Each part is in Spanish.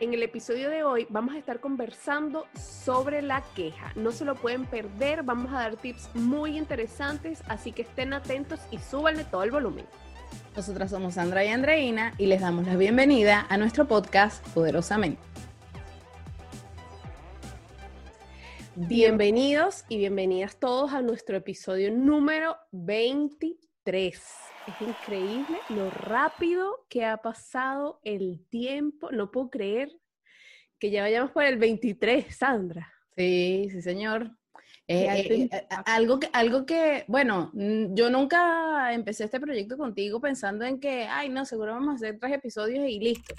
En el episodio de hoy vamos a estar conversando sobre la queja. No se lo pueden perder, vamos a dar tips muy interesantes, así que estén atentos y súbanle todo el volumen. Nosotras somos Sandra y Andreina y les damos la bienvenida a nuestro podcast Poderosamente. Bienvenidos y bienvenidas todos a nuestro episodio número 23. Es increíble lo rápido que ha pasado el tiempo. No puedo creer que ya vayamos por el 23, Sandra. Sí, sí, señor. Eh, eh, eh, algo, que, algo que, bueno, yo nunca empecé este proyecto contigo pensando en que, ay, no, seguro vamos a hacer tres episodios y listo.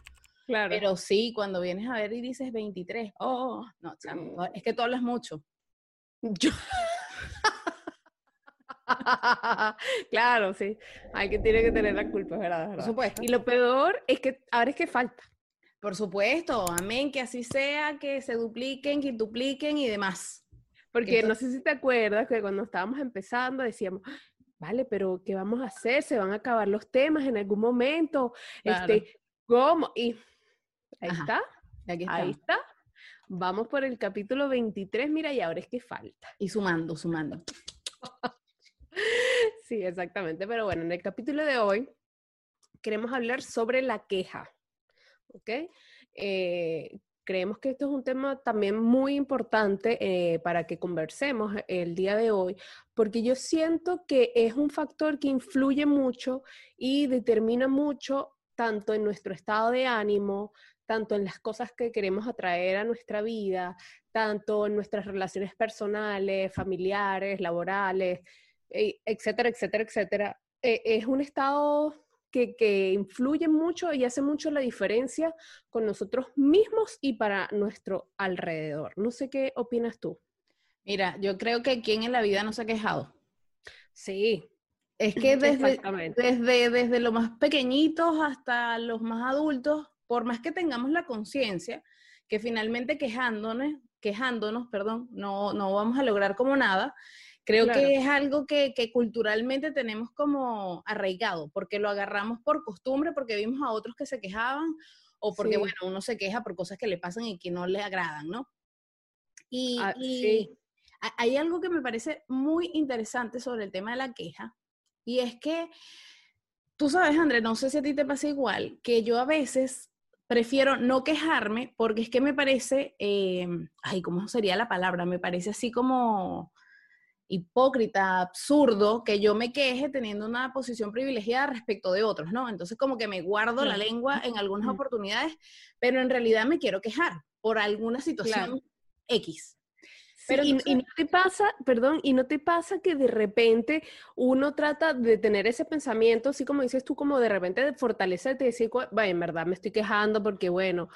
Claro. Pero sí, cuando vienes a ver y dices 23, oh, no, es que tú hablas mucho. Yo. claro, sí. Hay que tiene que tener la culpa, ¿verdad? Por supuesto. Y lo peor es que ahora es que falta. Por supuesto, amén, que así sea, que se dupliquen, que dupliquen y demás. Porque no sé si te acuerdas que cuando estábamos empezando decíamos, vale, pero ¿qué vamos a hacer? Se van a acabar los temas en algún momento. Este, ¿cómo? Y ahí está. Ahí está. Vamos por el capítulo 23, mira, y ahora es que falta. Y sumando, sumando. Sí, exactamente. Pero bueno, en el capítulo de hoy queremos hablar sobre la queja. ¿Ok? Eh, creemos que esto es un tema también muy importante eh, para que conversemos el día de hoy, porque yo siento que es un factor que influye mucho y determina mucho tanto en nuestro estado de ánimo, tanto en las cosas que queremos atraer a nuestra vida, tanto en nuestras relaciones personales, familiares, laborales, etcétera, etcétera, etcétera, eh, es un estado que, que, influye mucho y hace mucho la diferencia con nosotros mismos y para nuestro alrededor. No sé qué opinas tú. Mira, yo creo que quien en la vida no se ha quejado. Sí. Es que desde, desde, desde los más pequeñitos hasta los más adultos, por más que tengamos la conciencia que finalmente quejándonos, quejándonos, perdón, no, no vamos a lograr como nada, Creo que es algo que, culturalmente tenemos como arraigado, porque lo agarramos por costumbre, porque vimos a otros que se quejaban, o porque, bueno, uno se queja por cosas que le pasan y que no le agradan, ¿no? Y, ah, hay algo que me parece muy interesante sobre el tema de la queja, y es que, tú sabes, André, no sé si a ti te pasa igual, que yo a veces prefiero no quejarme porque es que me parece, eh, ay, ¿cómo sería la palabra? Me parece así como hipócrita, absurdo, que yo me queje teniendo una posición privilegiada respecto de otros, ¿no? Entonces como que me guardo la lengua en algunas oportunidades, pero en realidad me quiero quejar por alguna situación X. Pero y, no te pasa, perdón, y no te pasa que de repente uno trata de tener ese pensamiento, así como dices tú, como de repente de fortalecerte y decir, vaya, en verdad me estoy quejando porque, bueno,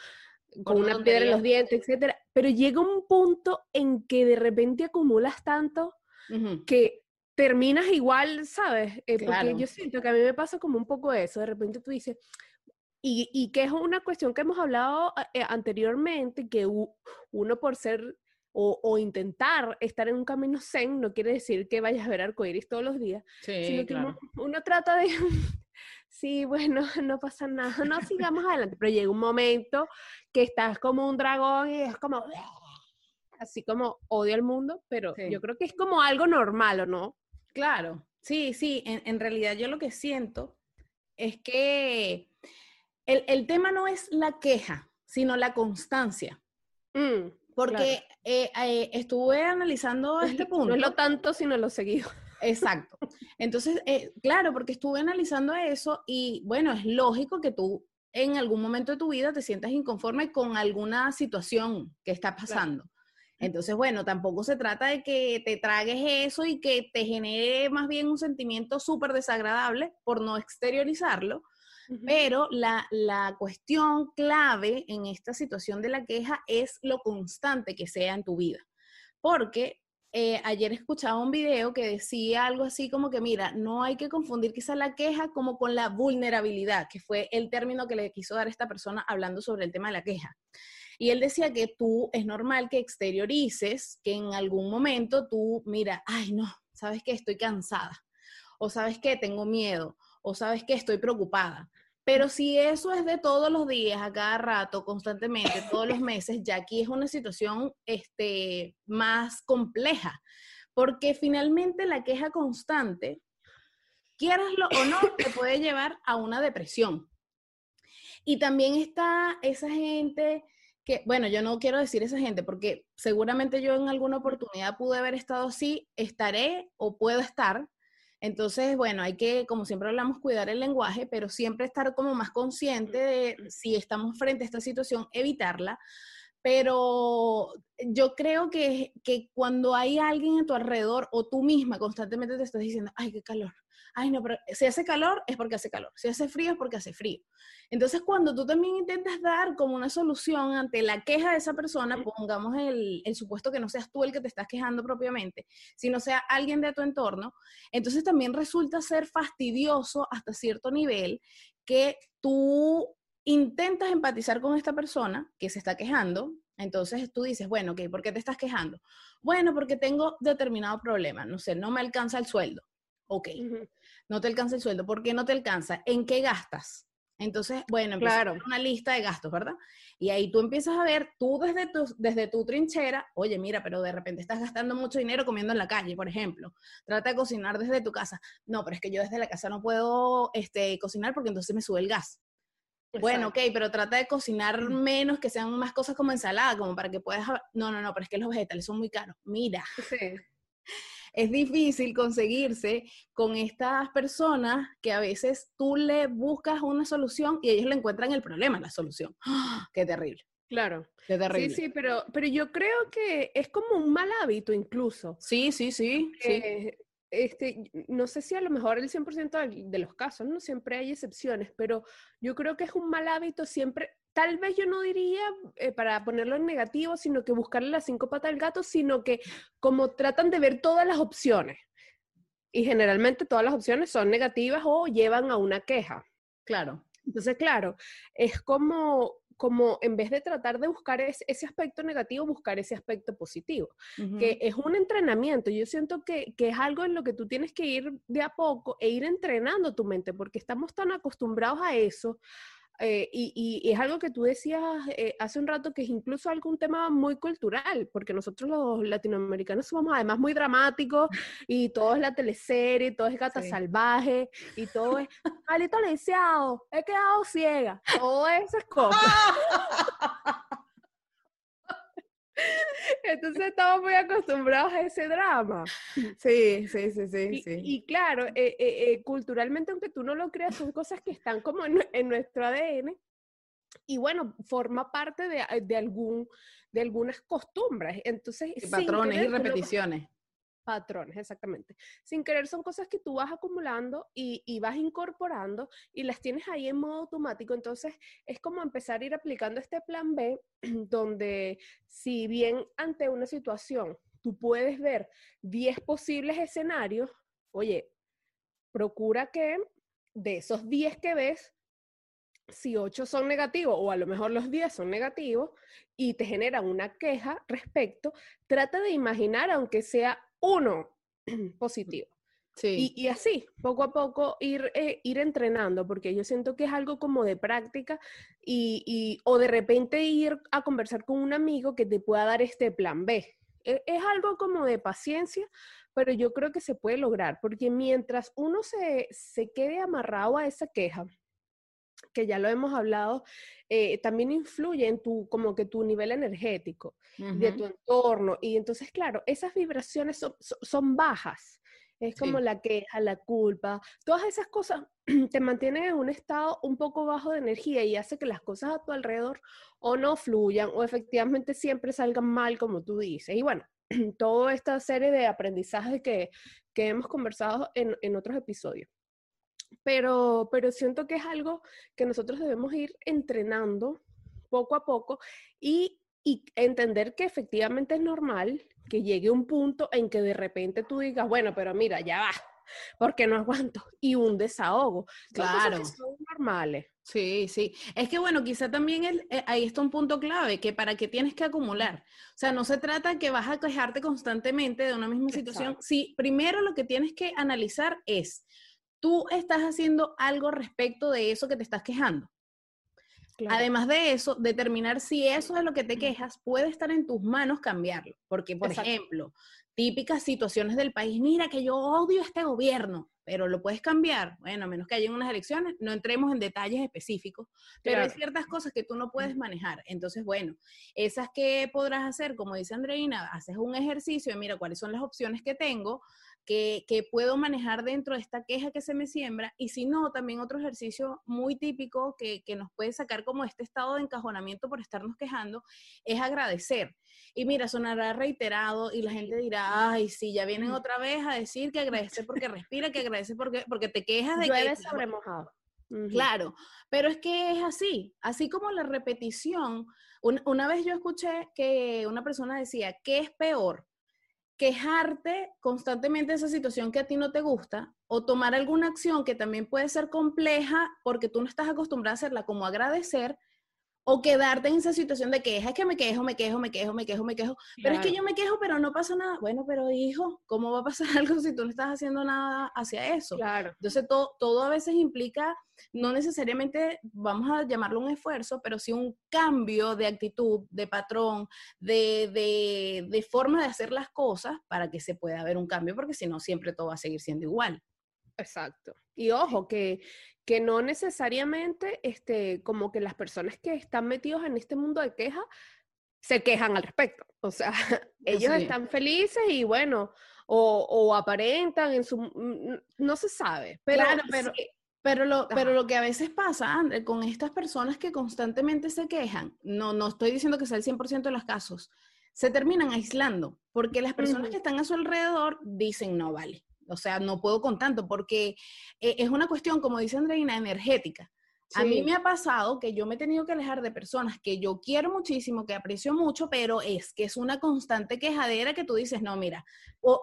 con una piedra en los dientes, etcétera. Pero llega un punto en que de repente acumulas tanto que terminas igual, ¿sabes? Eh, porque yo siento que a mí me pasa como un poco eso, de repente tú dices, y, y que es una cuestión que hemos hablado eh, anteriormente, que uno por ser o, intentar estar en un camino zen no quiere decir que vayas a ver arcoíris todos los días, sino que uno, uno, trata de, sí, bueno, no pasa nada, no sigamos adelante, pero llega un momento que estás como un dragón y es como así como odio al mundo, pero yo creo que es como algo normal, ¿o no? Claro, sí, sí, en, realidad yo lo que siento es que el, tema no es la queja, sino la constancia. Mm, porque eh, eh, estuve analizando este punto. No es lo tanto, sino lo seguido. Exacto. Entonces, eh, claro, porque estuve analizando eso y bueno, es lógico que tú en algún momento de tu vida te sientas inconforme con alguna situación que está pasando. Entonces, bueno, tampoco se trata de que te tragues eso y que te genere más bien un sentimiento súper desagradable por no exteriorizarlo, pero la, la, cuestión clave en esta situación de la queja es lo constante que sea en tu vida. Porque eh, ayer escuchaba un video que decía algo así como que, mira, no hay que confundir quizá la queja como con la vulnerabilidad, que fue el término que le quiso dar esta persona hablando sobre el tema de la queja. Y él decía que tú es normal que exteriorices, que en algún momento tú, mira, ay no, sabes que estoy cansada, o sabes que tengo miedo, o sabes que estoy preocupada. Pero si eso es de todos los días, a cada rato, constantemente, todos los meses, ya aquí es una situación este, más compleja, porque finalmente la queja constante, quieraslo o no, te puede llevar a una depresión. Y también está esa gente que, bueno, yo no quiero decir esa gente porque seguramente yo en alguna oportunidad pude haber estado así, estaré o puedo estar, entonces, bueno, hay que, como siempre hablamos, cuidar el lenguaje, pero siempre estar como más consciente de si estamos frente a esta situación, evitarla. Pero yo creo que, que cuando hay alguien a tu alrededor o tú misma constantemente te estás diciendo, ay, qué calor, ay, no, pero si hace calor es porque hace calor, si hace frío es porque hace frío. Entonces, cuando tú también intentas dar como una solución ante la queja de esa persona, pongamos el, el supuesto que no seas tú el que te estás quejando propiamente, sino sea alguien de tu entorno, entonces también resulta ser fastidioso hasta cierto nivel que tú intentas empatizar con esta persona que se está quejando, entonces tú dices, bueno, ok, ¿por qué te estás quejando? Bueno, porque tengo determinado problema, no sé, no me alcanza el sueldo. Ok, no te alcanza el sueldo. ¿Por qué no te alcanza? ¿En qué gastas? Entonces, bueno, claro. una lista de gastos, ¿verdad? Y ahí tú empiezas a ver, tú desde tu, desde tu trinchera, oye, mira, pero de repente estás gastando mucho dinero comiendo en la calle, por ejemplo. Trata de cocinar desde tu casa. No, pero es que yo desde la casa no puedo este, cocinar porque entonces me sube el gas. Bueno, ok, pero trata de cocinar menos, que sean más cosas como ensalada, como para que puedas... No, no, no, pero es que los vegetales son muy caros. Mira. Sí es difícil conseguirse con estas personas que a veces tú le buscas una solución y ellos le encuentran el problema, la solución. ¡Ah! ¡Qué terrible! Claro. Qué terrible. Sí, sí, pero, pero yo creo que es como un mal hábito incluso. Sí, sí, sí. sí. Este, no sé si a lo mejor el 100% de los casos, no siempre hay excepciones, pero yo creo que es un mal hábito siempre tal vez yo no diría eh, para ponerlo en negativo, sino que buscarle las cinco patas al gato, sino que como tratan de ver todas las opciones. Y generalmente todas las opciones son negativas o llevan a una queja. Claro. Entonces, claro, es como, como en vez de tratar de buscar ese aspecto negativo, buscar ese aspecto positivo, que es un entrenamiento. Yo siento que, que, es algo en lo que tú tienes que ir de a poco e ir entrenando tu mente, porque estamos tan acostumbrados a eso, eh, y, y, es algo que tú decías eh, hace un rato que es incluso algún tema muy cultural, porque nosotros los latinoamericanos somos además muy dramáticos y todo es la teleserie, todo es gata salvaje y todo es malito lisiado, he quedado ciega, todas esas cosas. Entonces estamos muy acostumbrados a ese drama. Sí, sí, sí, sí. Y, y claro, eh, eh, eh, culturalmente, aunque tú no lo creas, son cosas que están como en, nuestro ADN. Y bueno, forma parte de, de, algún, de algunas costumbres. Entonces, patrones y repeticiones patrones, exactamente. Sin querer son cosas que tú vas acumulando y, vas incorporando y las tienes ahí en modo automático. Entonces es como empezar a ir aplicando este plan B, donde si bien ante una situación tú puedes ver 10 posibles escenarios, oye, procura que de esos 10 que ves, si 8 son negativos o a lo mejor los 10 son negativos y te generan una queja respecto, trata de imaginar, aunque sea uno positivo. Sí. Y, así, poco a poco, ir, eh, ir entrenando, porque yo siento que es algo como de práctica y, o de repente ir a conversar con un amigo que te pueda dar este plan B. E, es, algo como de paciencia, pero yo creo que se puede lograr, porque mientras uno se, se quede amarrado a esa queja, que ya lo hemos hablado, eh, también influye en tu, como que tu nivel energético, de tu entorno. Y entonces, claro, esas vibraciones son, bajas. Es como la queja, la culpa, todas esas cosas te mantienen en un estado un poco bajo de energía y hace que las cosas a tu alrededor o no fluyan o efectivamente siempre salgan mal, como tú dices. Y bueno, toda esta serie de aprendizajes que, que hemos conversado en, en otros episodios pero, pero siento que es algo que nosotros debemos ir entrenando poco a poco y, y entender que efectivamente es normal que llegue un punto en que de repente tú digas, bueno, pero mira, ya va, porque no aguanto, y un desahogo. Claro. Son normales. Sí, sí. Es que bueno, quizá también el, eh, ahí está un punto clave, que para qué tienes que acumular. O sea, no se trata que vas a quejarte constantemente de una misma situación. Sí, primero lo que tienes que analizar es, tú estás haciendo algo respecto de eso que te estás quejando. Además de eso, determinar si eso es lo que te quejas puede estar en tus manos cambiarlo. Porque, por ejemplo, típicas situaciones del país, mira que yo odio este gobierno, pero lo puedes cambiar. Bueno, a menos que haya unas elecciones, no entremos en detalles específicos, pero hay ciertas cosas que tú no puedes manejar. Entonces, bueno, esas que podrás hacer, como dice Andreina, haces un ejercicio de mira cuáles son las opciones que tengo, que, puedo manejar dentro de esta queja que se me siembra. Y si no, también otro ejercicio muy típico que, que nos puede sacar como este estado de encajonamiento por estarnos quejando es agradecer. Y mira, sonará reiterado y la gente dirá, ay, sí, ya vienen otra vez a decir que agradece porque respira, que agradece porque, porque te quejas de Llueve que... sobre mojado. Claro, pero es que es así, así como la repetición. una vez yo escuché que una persona decía, ¿qué es peor? Quejarte constantemente de esa situación que a ti no te gusta o tomar alguna acción que también puede ser compleja porque tú no estás acostumbrada a hacerla, como agradecer o quedarte en esa situación de queja, es que me quejo, me quejo, me quejo, me quejo, me quejo, pero es que yo me quejo, pero no pasa nada. Bueno, pero hijo, ¿cómo va a pasar algo si tú no estás haciendo nada hacia eso? Claro. Entonces, todo, todo a veces implica, no necesariamente, vamos a llamarlo un esfuerzo, pero sí un cambio de actitud, de patrón, de, de, de forma de hacer las cosas para que se pueda ver un cambio, porque si no, siempre todo va a seguir siendo igual. Exacto. Y ojo, que, que no necesariamente, este, como que las personas que están metidos en este mundo de queja se quejan al respecto. O sea, ellos están felices y bueno, o, aparentan en su... No se sabe. Pero, pero, pero, lo, pero lo que a veces pasa, André, con estas personas que constantemente se quejan, no, no estoy diciendo que sea el 100% de los casos, se terminan aislando, porque las personas que están a su alrededor dicen, no, vale, o sea, no puedo con tanto porque eh, es una cuestión, como dice Andreina, energética. A mí me ha pasado que yo me he tenido que alejar de personas que yo quiero muchísimo, que aprecio mucho, pero es que es una constante quejadera que tú didices, no, mira,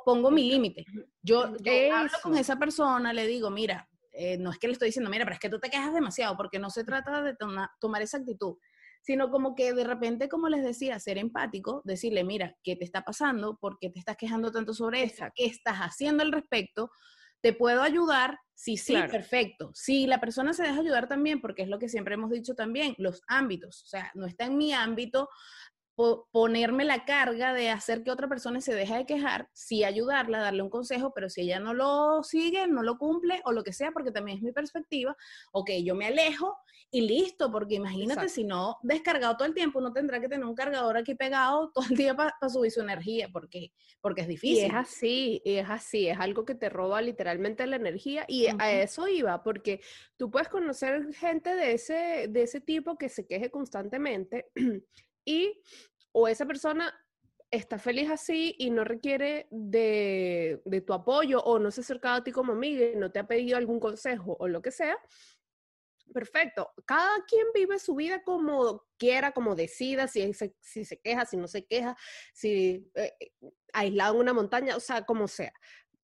pongo mi límite. Yo, hablo con esa persona, le digo, mira, eh, no es que le estoy diciendo, mira, pero es que tú te quejas demasiado, porque no se trata de tomar esa actitud sino como que de repente, como les decía, ser empático, decirle, mira, ¿qué te está pasando? ¿Por qué te estás quejando tanto sobre eso? ¿Qué estás haciendo al respecto? ¿Te puedo ayudar? Sí, sí, perfecto. Si la persona se deja ayudar también, porque es lo que siempre hemos dicho también, los ámbitos, o sea, no está en mi ámbito ponerme la carga de hacer que otra persona se deje de quejar, sí ayudarla, darle un consejo, pero si ella no lo sigue, no lo cumple o lo que sea, porque también es mi perspectiva, ok, yo me alejo y listo, porque imagínate si no descargado todo el tiempo, uno tendrá que tener un cargador aquí pegado todo el día para subir su energía, porque, porque es difícil. Y es así, y es así, es algo que te roba literalmente la energía y a eso iba, porque tú puedes conocer gente de ese, de ese tipo que se queje constantemente y o esa persona está feliz así y no requiere de, tu apoyo o no se ha acercado a ti como amiga y no te ha pedido algún consejo o lo que sea, perfecto. Cada quien vive su vida como quiera, como decida, si se, si se queja, si no se queja, si eh, aislado en una montaña, o sea, como sea.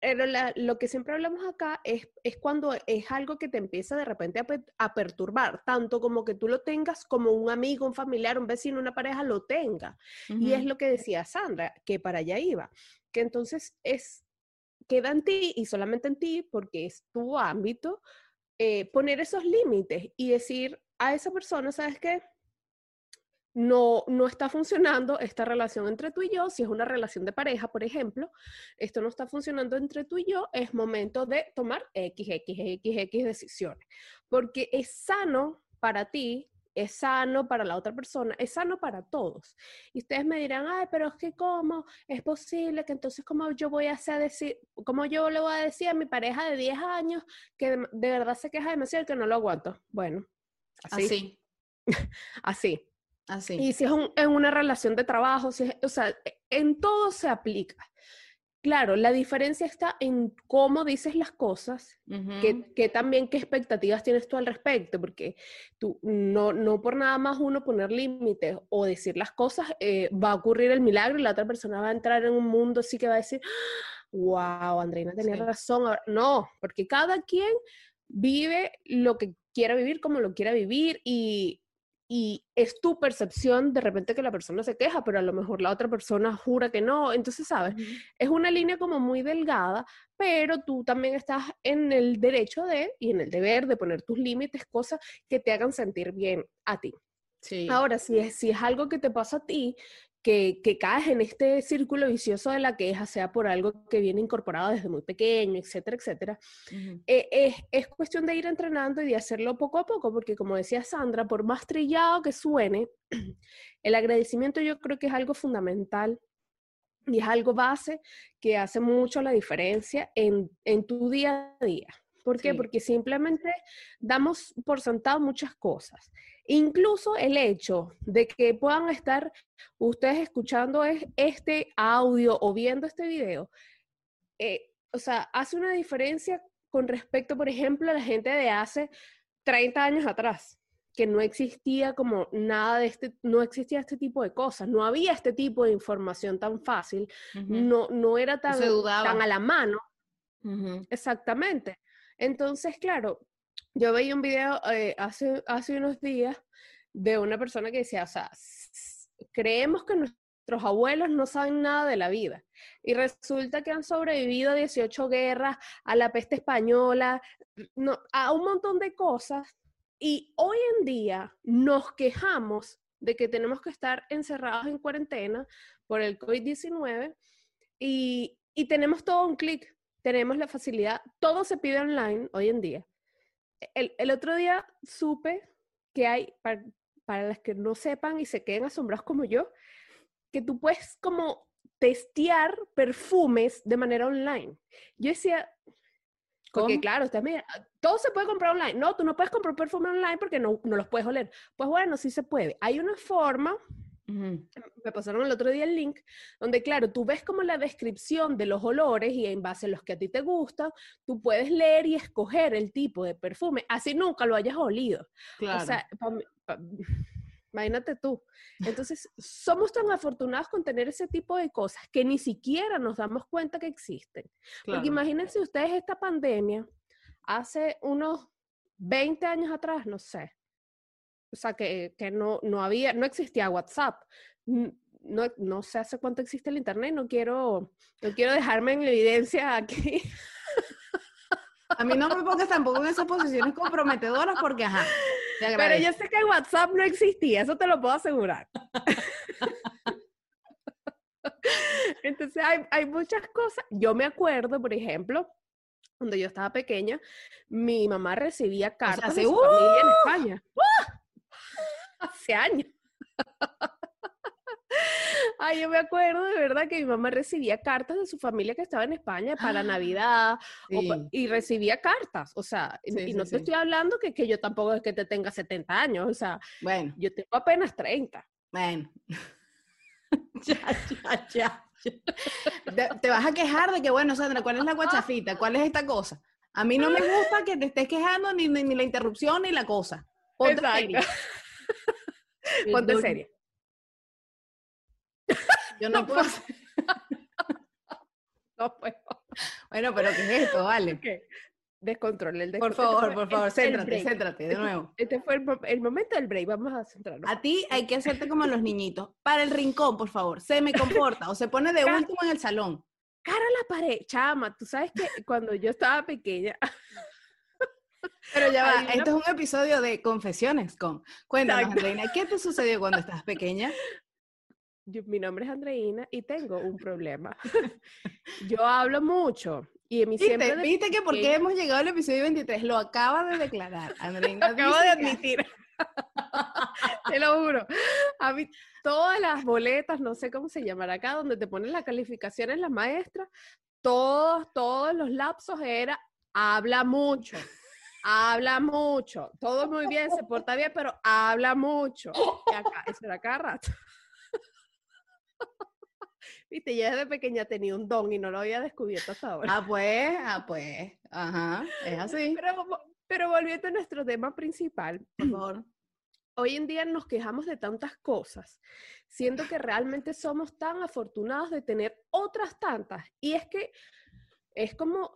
Pero lo que siempre hablamos acá es, es, cuando es algo que te empieza de repente a, perturbar, tanto como que tú lo tengas como un amigo, un familiar, un vecino, una pareja lo tenga. Y es lo que decía Sandra, que para allá iba, que entonces es, queda en ti y solamente en ti, porque es tu ámbito, eh, poner esos límites y decir a esa persona, ¿sabes qué? No, no está funcionando esta relación entre tú y yo, si es una relación de pareja, por ejemplo, esto no está funcionando entre tú y yo, es momento de tomar X, X, X, X decisiones, porque es sano para ti, es sano para la otra persona, es sano para todos. Y ustedes me dirán, ay, pero es que cómo es posible que entonces cómo yo voy a hacer decir, cómo yo le voy a decir a mi pareja de 10 años que de, verdad se queja demasiado y que no lo aguanto. Bueno, así. así. Y si es en una relación de trabajo, si o sea, e, en todo se aplica. Claro, la diferencia está en cómo dices las cosas, que, también qué expectativas tienes tú al respecto, porque tú no, no por nada más uno poner límites o decir las cosas, eh, va a ocurrir el milagro y la otra persona va a entrar en un mundo así que va a decir, wow, Andreina tenía razón. No, porque cada quien vive lo que quiera vivir como lo quiera vivir y y es tu percepción de repente que la persona se queja, pero a lo mejor la otra persona jura que no. Entonces, ¿sabes? Es una línea como muy delgada, pero tú también estás en el derecho de y en el deber de poner tus límites, cosas que te hagan sentir bien a ti. Sí. Ahora, si es, si es algo que te pasa a ti, que, que, caes en este círculo vicioso de la queja, sea por algo que viene incorporado desde muy pequeño, etcétera, etcétera, eh, es, es, cuestión de ir entrenando y de hacerlo poco a poco, porque como decía Sandra, por más trillado que suene, el agradecimiento yo creo que es algo fundamental y es algo base que hace mucho la diferencia en, en tu día a día. ¿Por qué? Porque simplemente damos por sentado muchas cosas. Incluso el hecho de que puedan estar ustedes escuchando este audio o viendo este video, eh, o sea, hace una diferencia con respecto, por ejemplo, a la gente de hace 30 años atrás, que no existía como nada de este, no existía este tipo de cosas, no había este tipo de información tan fácil, no, no era tan, tan a la mano. Exactamente. Entonces, claro, yo veía un video eh, hace, unos días de una persona que decía, o sea, creemos que nuestros abuelos no saben nada de la vida y resulta que han sobrevivido a 18 guerras, a la peste española, a un montón de cosas y hoy en día nos quejamos de que tenemos que estar encerrados en cuarentena por el COVID-19 y, y tenemos todo un clic tenemos la facilidad, todo se pide online hoy en día. El, el otro día supe que hay, para, para las que no sepan y se queden asombrados como yo, que tú puedes como testear perfumes de manera online. Yo decía, porque claro, usted mira, todo se puede comprar online. No, tú no puedes comprar perfume online porque no, no los puedes oler. Pues bueno, sí se puede. Hay una forma me pasaron el otro día el link, donde claro, tú ves como la descripción de los olores y en base a los que a ti te gustan, tú puedes leer y escoger el tipo de perfume, así nunca lo hayas olido. Claro. O sea, imagínate tú. Entonces, somos tan afortunados con tener ese tipo de cosas que ni siquiera nos damos cuenta que existen. Porque imagínense ustedes esta pandemia hace unos 20 años atrás, no sé, o sea, que, que no, no había, no existía WhatsApp. No, no sé hace cuánto existe el Internet, no quiero, no quiero dejarme en evidencia aquí. A mí no me pongas tampoco en esas posiciones comprometedoras porque, ajá. Pero yo sé que WhatsApp no existía, eso te lo puedo asegurar. Entonces hay, hay, muchas cosas. Yo me acuerdo, por ejemplo, cuando yo estaba pequeña, mi mamá recibía cartas de su familia en España. ¡Uh! Hace años. Ay, yo me acuerdo de verdad que mi mamá recibía cartas de su familia que estaba en España para Navidad y recibía cartas, o sea, y no te estoy hablando que, que, yo tampoco es que te tenga 70 años, o sea, bueno. yo tengo apenas 30. Bueno. ya, ya, ya. Te, vas a quejar de que, bueno, Sandra, ¿cuál es la guachafita? ¿Cuál es esta cosa? A mí no me gusta que te estés quejando ni, ni, la interrupción ni la cosa. Exacto. Ponte seria. Yo no puedo. no puedo. Bueno, pero ¿qué es esto? Vale. ¿Qué? Descontrol, el Por favor, por favor, céntrate, céntrate, de este nuevo. Este fue el, momento del break, vamos a centrarnos. A ti hay que hacerte como los niñitos. Para el rincón, por favor, se me comporta o se pone de último en el salón. Cara a la pared, chama, tú sabes que cuando yo estaba pequeña, pero ya va, esto es un episodio de confesiones con. Cuéntanos, Andreina, ¿qué te sucedió cuando estabas pequeña? mi nombre es Andreina y tengo un problema. Yo hablo mucho y en mi ¿Viste, siempre... ¿Viste que por qué hemos llegado al episodio 23? Lo acaba de declarar, Andreina. Lo acabo de admitir. te lo juro. A mí, todas las boletas, no sé cómo se llamará acá, donde te ponen las calificaciones las maestras, todos, todos los lapsos era habla mucho habla mucho, todo muy bien, se porta bien, pero habla mucho. Y acá, eso era cada rato. Viste, ya desde pequeña tenía un don y no lo había descubierto hasta ahora. Ah, pues, ah, pues, ajá, es así. Pero, pero volviendo a nuestro tema principal, por favor. Hoy en día nos quejamos de tantas cosas, siendo que realmente somos tan afortunados de tener otras tantas. Y es que es como,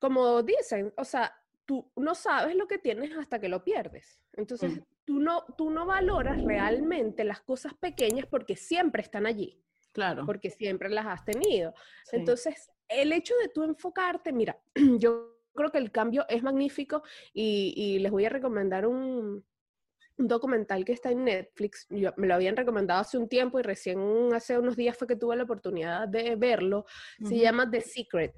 como dicen, o sea, tú no sabes lo que tienes hasta que lo pierdes. Entonces, tú no, tú no valoras realmente las cosas pequeñas porque siempre están allí. Claro. Porque siempre las has tenido. Entonces, el hecho de tú enfocarte, mira, yo creo que el cambio es magnífico y, les voy a recomendar un, documental que está en Netflix. me lo habían recomendado hace un tiempo y recién hace unos días fue que tuve la oportunidad de verlo. Se llama The Secret.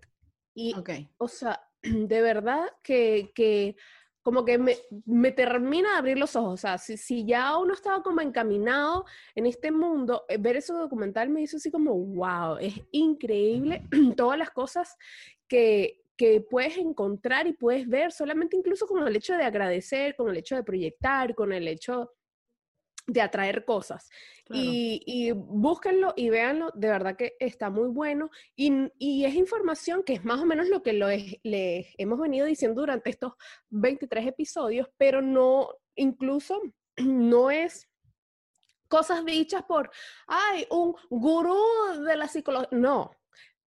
Y, o sea, de verdad que, que como que me, me, termina de abrir los ojos. O sea, si, si, ya uno estaba como encaminado en este mundo, eh, ver ese documental me hizo así como, wow, es increíble todas las cosas que, que puedes encontrar y puedes ver solamente incluso con el hecho de agradecer, con el hecho de proyectar, con el hecho de atraer cosas. Y, búsquenlo y véanlo, de verdad que está muy bueno. Y, es información que es más o menos lo que lo les hemos venido diciendo durante estos 23 episodios, pero no, incluso no es cosas dichas por, ay, un gurú de la psicología. No,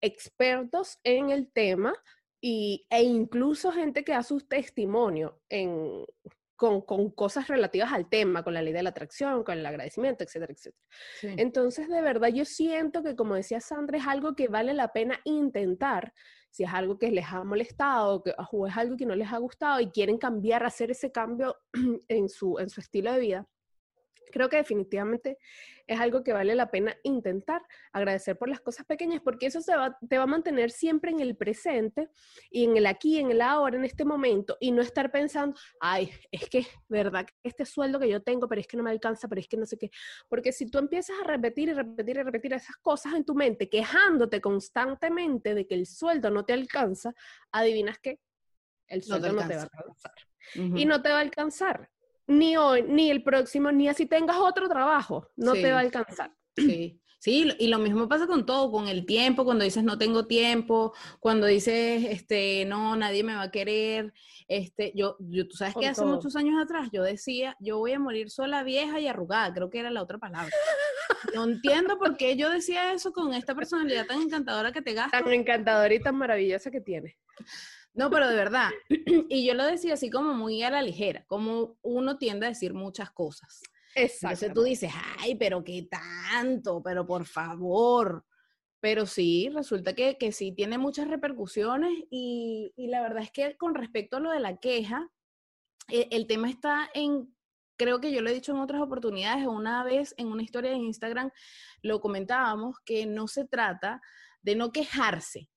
expertos en el tema y, e incluso gente que da su testimonio en, con, con, cosas relativas al tema, con la ley de la atracción, con el agradecimiento, etcétera, etcétera. Entonces, de verdad, yo siento que, como decía Sandra, es algo que vale la pena intentar, si es algo que les ha molestado que, o es algo que no les ha gustado y quieren cambiar, hacer ese cambio en su, en su estilo de vida creo que definitivamente es algo que vale la pena intentar, agradecer por las cosas pequeñas, porque eso se va, te va a mantener siempre en el presente y en el aquí, en el ahora, en este momento, y no estar pensando, ay, es que, verdad, este sueldo que yo tengo, pero es que no me alcanza, pero es que no sé qué, porque si tú empiezas a repetir y repetir y repetir esas cosas en tu mente, quejándote constantemente de que el sueldo no te alcanza, adivinas que el sueldo no te, va a alcanzar. Y no te va a alcanzar ni hoy, ni el próximo, ni así tengas otro trabajo, no te va a alcanzar. Sí. Sí, y lo mismo pasa con todo, con el tiempo, cuando dices no tengo tiempo, cuando dices este no, nadie me va a querer, este yo, yo tú sabes que hace muchos años atrás yo decía, yo voy a morir sola, vieja y arrugada, creo que era la otra palabra. No entiendo por qué yo decía eso con esta personalidad tan encantadora que te gasta. Tan encantadora y tan maravillosa que tiene. No, pero de verdad. Y yo lo decía así como muy a la ligera, como uno tiende a decir muchas cosas. Exacto. Entonces tú dices, ay, pero qué tanto, pero por favor. Pero sí, resulta que, que sí tiene muchas repercusiones y, y, la verdad es que con respecto a lo de la queja, el, el tema está en, creo que yo lo he dicho en otras oportunidades, una vez en una historia de Instagram lo comentábamos, que no se trata de no quejarse,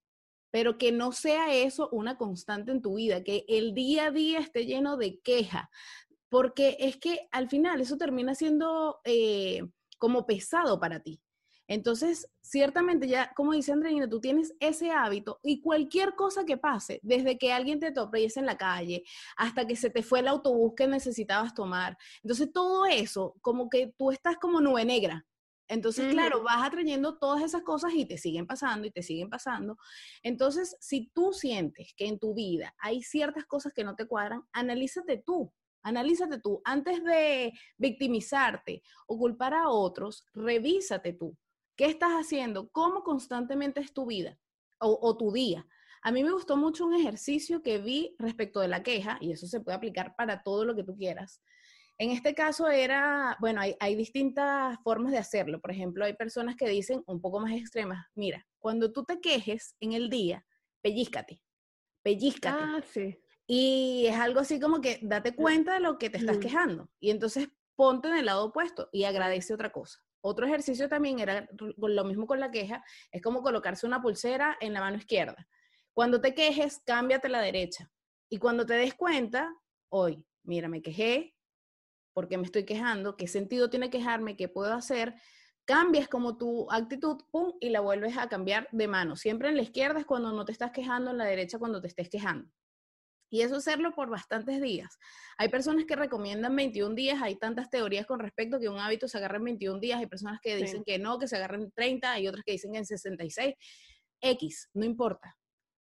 pero que no sea eso una constante en tu vida, que el día a día esté lleno de queja, porque es que al final eso termina siendo eh, como pesado para ti. Entonces, ciertamente ya, como dice Andreina, tú tienes ese hábito y cualquier cosa que pase, desde que alguien te es en la calle hasta que se te fue el autobús que necesitabas tomar, entonces todo eso, como que tú estás como nube negra, entonces, claro, vas atrayendo todas esas cosas y te siguen pasando y te siguen pasando. Entonces, si tú sientes que en tu vida hay ciertas cosas que no te cuadran, analízate tú. Analízate tú. Antes de victimizarte o culpar a otros, revísate tú. ¿Qué estás haciendo? ¿Cómo constantemente es tu vida o, o tu día? A mí me gustó mucho un ejercicio que vi respecto de la queja, y eso se puede aplicar para todo lo que tú quieras, en este caso era, bueno, hay, distintas formas de hacerlo. Por ejemplo, hay personas que dicen un poco más extremas, mira, cuando tú te quejes en el día, pellízcate, pellízcate. Ah, sí. Y es algo así como que date cuenta de lo que te estás quejando. Y entonces ponte en el lado opuesto y agradece otra cosa. Otro ejercicio también era lo mismo con la queja, es como colocarse una pulsera en la mano izquierda. Cuando te quejes, cámbiate la derecha. Y cuando te des cuenta, hoy, mira, me quejé, porque me estoy quejando, qué sentido tiene quejarme, qué puedo hacer, cambias como tu actitud, pum, y la vuelves a cambiar de mano. Siempre en la izquierda es cuando no te estás quejando, en la derecha cuando te estés quejando. Y eso hacerlo por bastantes días. Hay personas que recomiendan 21 días, hay tantas teorías con respecto a que un hábito se agarra en 21 días, hay personas que dicen que no, que se agarren en 30, hay otras que dicen en 66. X, no importa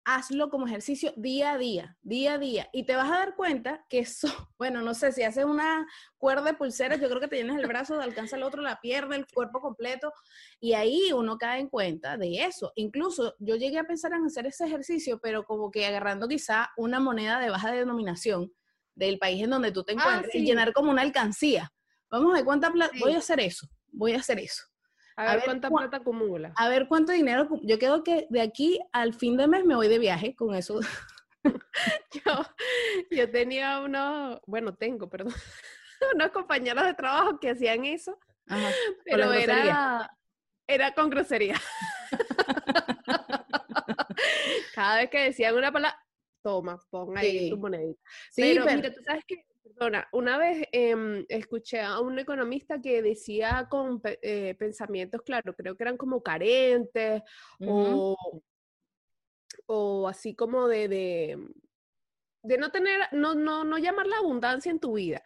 hazlo como ejercicio día a día, día a día, y te vas a dar cuenta que eso, bueno, no sé, si haces una cuerda de pulseras, yo creo que te llenas el brazo, alcanza el otro la pierna, el cuerpo completo, y ahí uno cae en cuenta de eso. Incluso yo llegué a pensar en hacer ese ejercicio, pero como que agarrando quizá una moneda de baja denominación, del país en donde tú te ah, encuentres y llenar como una alcancía. Vamos a ver cuánta plata, voy a hacer eso, voy a hacer eso. A ver, cuánta plata acumula. A ver cuánto dinero, yo creo que de aquí al fin de mes me voy de viaje con eso. yo, yo tenía unos, bueno, tengo, perdón, unos compañeros de trabajo que hacían eso, pero era, era con grosería. Cada vez que decían una palabra, toma, pon ahí tu monedita. Sí, pero, mira, tú sabes que, perdona, una vez em, escuché a un economista que decía con eh, pensamientos, claro, creo que eran como carentes o, o, así como de, de, de, no tener, no, no, no llamar la abundancia en tu vida,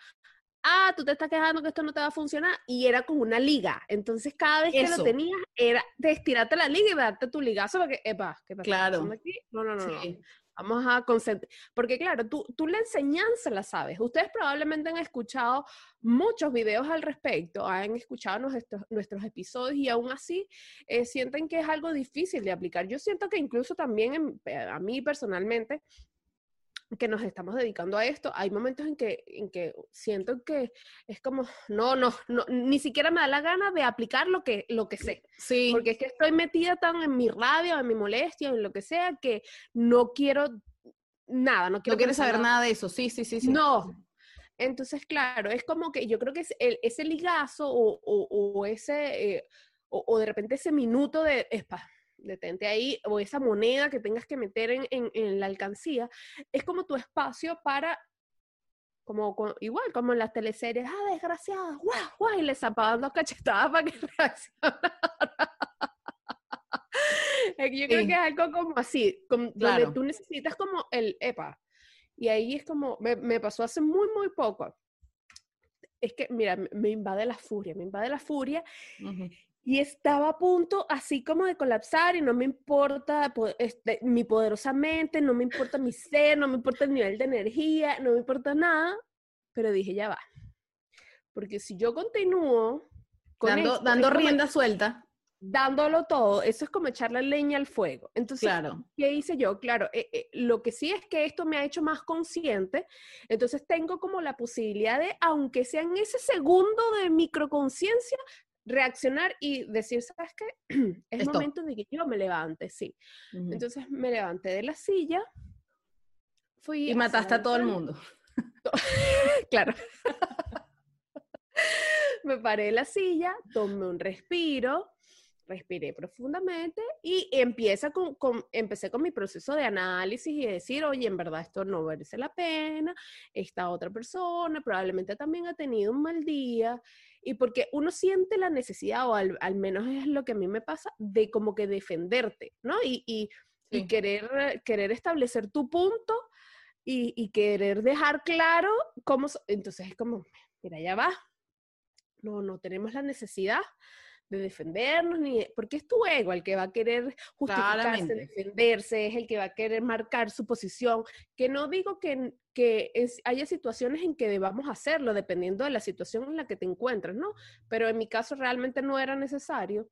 ah, tú te estás quejando que esto no te va a funcionar, y era como una liga. Entonces, cada vez que lo tenías, era de estirarte la liga y darte tu ligazo, porque, epa, ¿qué pasa? Claro. No, no, no, no. Vamos a concentrar. Porque, claro, tú, tú la enseñanza la sabes. Ustedes probablemente han escuchado muchos videos al respecto, han escuchado nuestros, nuestros episodios y aún así eh, sienten que es algo difícil de aplicar. Yo siento que incluso también a mí personalmente que nos estamos dedicando a esto, hay momentos en que, en que siento que es como, no, no, no, ni siquiera me da la gana de aplicar lo que, lo que sé. Sí. Porque es que estoy metida tan en mi radio, en mi molestia, en lo que sea, que no quiero nada, no quiero... No quieres saber nada. de eso, sí, sí, sí. sí. No. Entonces, claro, es como que yo creo que es el, ese ligazo o, o, ese, eh, o, de repente ese minuto de, detente ahí, o esa moneda que tengas que meter en, en, la alcancía, es como tu espacio para como, igual como en las teleseries, ah, desgraciada, guau, guau, y le zapaban dos cachetadas para que reaccionara. Yo creo que es algo como así, como, donde tú necesitas como el EPA. Y ahí es como, me, me, pasó hace muy, muy poco. Es que, mira, me invade la furia, me invade la furia. Y estaba a punto así como de colapsar y no me importa este, mi poderosamente, no me importa mi ser, no me importa el nivel de energía, no me importa nada, pero dije, ya va. Porque si yo continúo dando, dando rienda suelta, dándolo todo, eso es como echarle leña al fuego. Entonces, ¿qué hice yo? Claro, eh, eh, lo que sí es que esto me ha hecho más consciente, entonces tengo como la posibilidad de, aunque sea en ese segundo de microconciencia, reaccionar y decir, ¿sabes qué? es momento de que yo me levante, sí. Entonces me levanté de la silla, fui... Y mataste a todo el mundo. claro. me paré de la silla, tomé un respiro, respiré profundamente y empieza con, empecé con mi proceso de análisis y decir, oye, en verdad esto no merece la pena, esta otra persona probablemente también ha tenido un mal día y porque uno siente la necesidad, o al, menos es lo que a mí me pasa, de como que defenderte, ¿no? Y, y, querer, querer establecer tu punto y, y, querer dejar claro cómo... Entonces es como, mira, ya va, no, no tenemos la necesidad de defendernos, ni porque es tu ego el que va a querer justificarse, defenderse, es el que va a querer marcar su posición, que no digo que, que haya situaciones en que debamos hacerlo, dependiendo de la situación en la que te encuentras, ¿no? Pero en mi caso realmente no era necesario.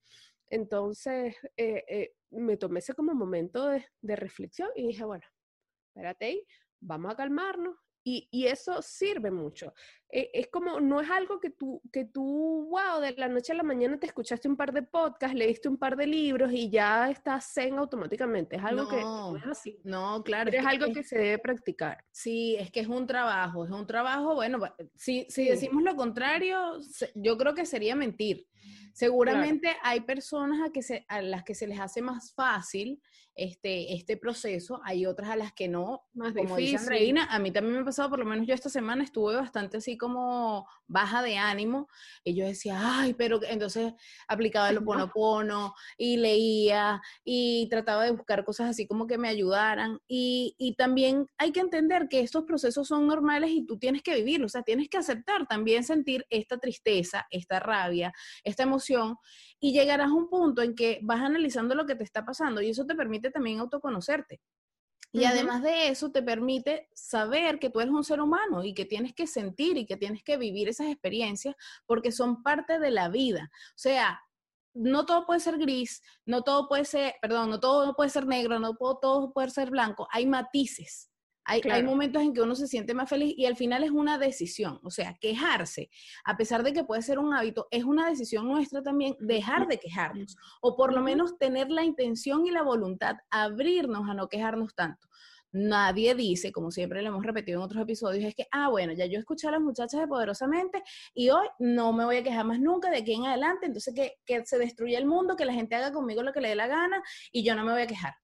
Entonces, eh, eh, me tomé ese como momento de, de reflexión y dije, bueno, espérate ahí, vamos a calmarnos, y, y, eso sirve mucho. E, es como, no es algo que tú, que tú, wow, de la noche a la mañana te escuchaste un par de podcasts, leíste un par de libros y ya estás zen automáticamente. Es algo que no es así. No, claro. Pero es, algo que se debe practicar. Sí, es que es un trabajo, es un trabajo, bueno, si, si decimos lo contrario, yo creo que sería mentir. Seguramente hay personas a, que se, a las que se les hace más fácil este, este proceso, hay otras a las que no, más como difícil. Reina, a mí también me ha pasado, por lo menos yo esta semana estuve bastante así como baja de ánimo, y yo decía, ay, pero entonces aplicaba el ponopono y leía y trataba de buscar cosas así como que me ayudaran, y, y también hay que entender que estos procesos son normales y tú tienes que vivirlos, o sea, tienes que aceptar también sentir esta tristeza, esta rabia, esta emoción, y llegarás a un punto en que vas analizando lo que te está pasando y eso te permite también autoconocerte. Y además de eso, te permite saber que tú eres un ser humano y que tienes que sentir y que tienes que vivir esas experiencias porque son parte de la vida. O sea, no todo puede ser gris, no todo puede ser, perdón, no todo puede ser negro, no todo puede ser blanco. Hay matices. Hay, hay, momentos en que uno se siente más feliz y al final es una decisión. O sea, quejarse, a pesar de que puede ser un hábito, es una decisión nuestra también dejar de quejarnos o por lo menos tener la intención y la voluntad, abrirnos a no quejarnos tanto. Nadie dice, como siempre lo hemos repetido en otros episodios, es que, ah, bueno, ya yo escuché a las muchachas de Poderosamente y hoy no me voy a quejar más nunca de aquí en adelante, entonces que, que se destruya el mundo, que la gente haga conmigo lo que le dé la gana y yo no me voy a quejar.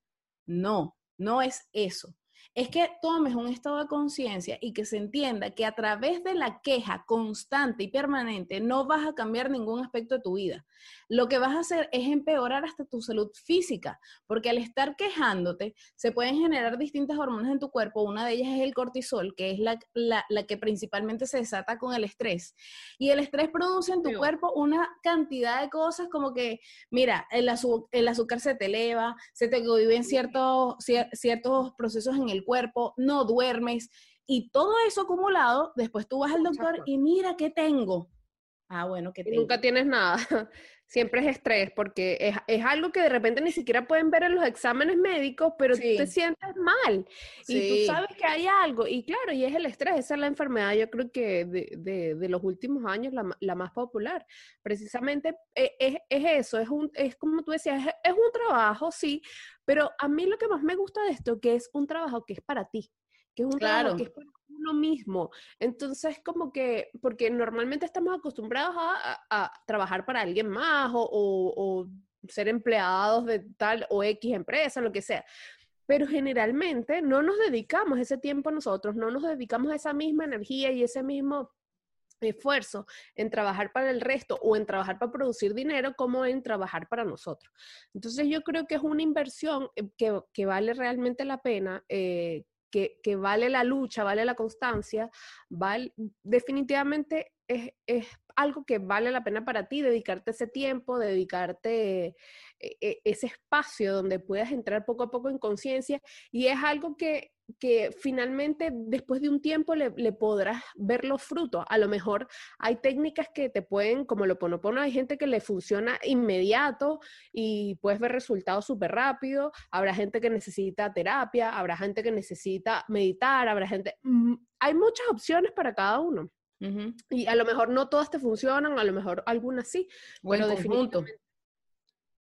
No, no es eso es que tomes un estado de conciencia y que se entienda que a través de la queja constante y permanente no vas a cambiar ningún aspecto de tu vida. Lo que vas a hacer es empeorar hasta tu salud física, porque al estar quejándote se pueden generar distintas hormonas en tu cuerpo. Una de ellas es el cortisol, que es la, que principalmente se desata con el estrés. Y el estrés produce en tu cuerpo una cantidad de cosas como que, mira, el, el azúcar se te eleva, se te viven ciertos, ciertos procesos en el cuerpo, no duermes y todo eso acumulado, después tú vas al doctor y mira qué tengo. Ah, bueno, que Nunca tienes nada. Siempre es estrés, porque es, es, algo que de repente ni siquiera pueden ver en los exámenes médicos, pero tú te sientes mal y tú sabes que hay algo. Y claro, y es el estrés, esa es la enfermedad, yo creo que de, de, de los últimos años, la, la, más popular. Precisamente e, es, es, eso, es, un, es como tú decías, es, un trabajo, sí, pero a mí lo que más me gusta de esto, que es un trabajo que es para ti, que es un trabajo que es para uno mismo. Entonces, como que, porque normalmente estamos acostumbrados a, trabajar para alguien más o, ser empleados de tal o X empresa, lo que sea. Pero generalmente no nos dedicamos ese tiempo a nosotros, no nos dedicamos esa misma energía y ese mismo esfuerzo en trabajar para el resto o en trabajar para producir dinero como en trabajar para nosotros. Entonces yo creo que es una inversión eh, que, que vale realmente la pena, eh, que, que, vale la lucha, vale la constancia, vale, definitivamente es, es, algo que vale la pena para ti, dedicarte ese tiempo, dedicarte eh, ese espacio donde puedas entrar poco a poco en conciencia y es algo que que finalmente después de un tiempo le, podrás ver los frutos. A lo mejor hay técnicas que te pueden, como lo ponopono, hay gente que le funciona inmediato y puedes ver resultados súper rápido. Habrá gente que necesita terapia, habrá gente que necesita meditar, habrá gente... Mm, hay muchas opciones para cada uno. Y a lo mejor no todas te funcionan, a lo mejor algunas sí. Bueno, definitivamente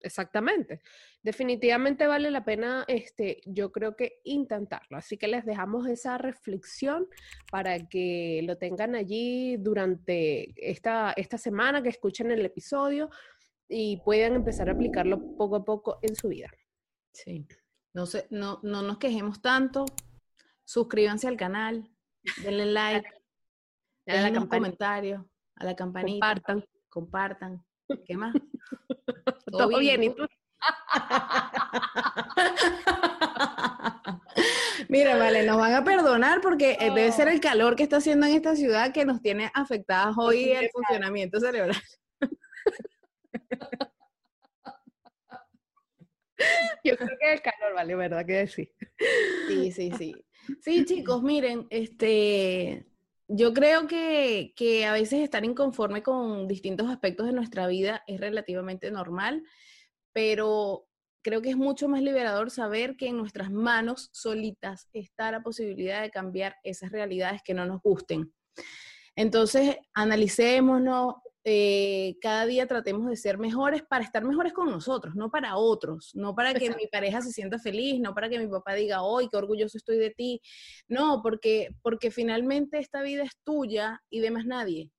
Exactamente. Definitivamente vale la pena, este, yo creo que intentarlo. Así que les dejamos esa reflexión para que lo tengan allí durante esta, esta semana, que escuchen el episodio y puedan empezar a aplicarlo poco a poco en su vida. Sí. No, sé, no, no nos quejemos tanto. Suscríbanse al canal, denle like, denle un comentario, a la campanita. Compartan. Compartan. ¿Qué más? Todo, bien, ¿y tú? Mira, vale, nos van a perdonar porque eh, debe ser el calor que está haciendo en esta ciudad que nos tiene afectadas hoy el funcionamiento cerebral. Yo creo que el calor, vale, ¿verdad? Que sí. Sí, sí, sí. Sí, chicos, miren, este, yo creo que, que, a veces estar inconforme con distintos aspectos de nuestra vida es relativamente normal, pero creo que es mucho más liberador saber que en nuestras manos solitas está la posibilidad de cambiar esas realidades que no nos gusten. Entonces, analicémonos, eh, cada día tratemos de ser mejores para estar mejores con nosotros, no para otros, no para que mi pareja se sienta feliz, no para que mi papá diga, hoy qué orgulloso estoy de ti, no, porque, porque finalmente esta vida es tuya y de más nadie.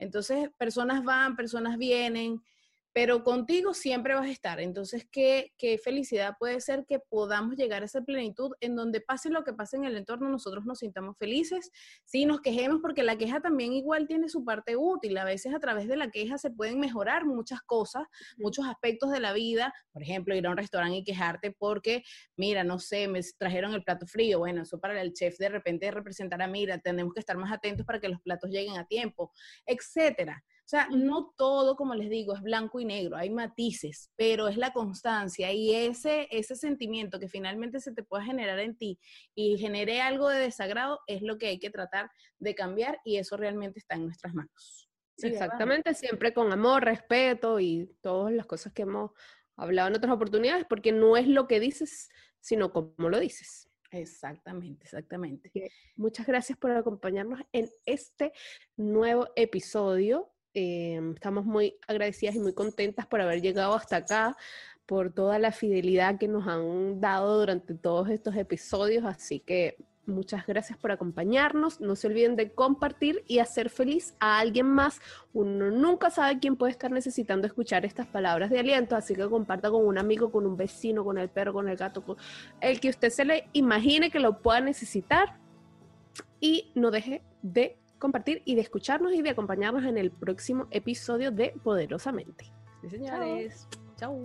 Entonces, personas van, personas vienen, pero contigo siempre vas a estar. Entonces, ¿qué, qué, felicidad puede ser que podamos llegar a esa plenitud en donde pase lo que pase en el entorno, nosotros nos sintamos felices, sí, nos quejemos, porque la queja también igual tiene su parte útil. A veces a través de la queja se pueden mejorar muchas cosas, muchos aspectos de la vida. Por ejemplo, ir a un restaurante y quejarte porque, mira, no sé, me trajeron el plato frío. Bueno, eso para el chef de repente representará, mira, tenemos que estar más atentos para que los platos lleguen a tiempo, etcétera. O sea, no todo, como les digo, es blanco y negro, hay matices, pero es la constancia y ese, ese sentimiento que finalmente se te pueda generar en ti y genere algo de desagrado es lo que hay que tratar de cambiar y eso realmente está en nuestras manos. Exactamente, siempre con amor, respeto y todas las cosas que hemos hablado en otras oportunidades, porque no es lo que dices, sino cómo lo dices. Exactamente, exactamente. Muchas gracias por acompañarnos en este nuevo episodio. Em, estamos muy agradecidas y muy contentas por haber llegado hasta acá, por toda la fidelidad que nos han dado durante todos estos episodios. Así que Muchas gracias por acompañarnos. No se olviden de compartir y hacer feliz a alguien más. Uno nunca sabe quién puede estar necesitando escuchar estas palabras de aliento, así que comparta con un amigo, con un vecino, con el perro, con el gato, con el que usted se le imagine que lo pueda necesitar. Y no deje de compartir y de escucharnos y de acompañarnos en el próximo episodio de Poderosamente. Sí, señores. Chao.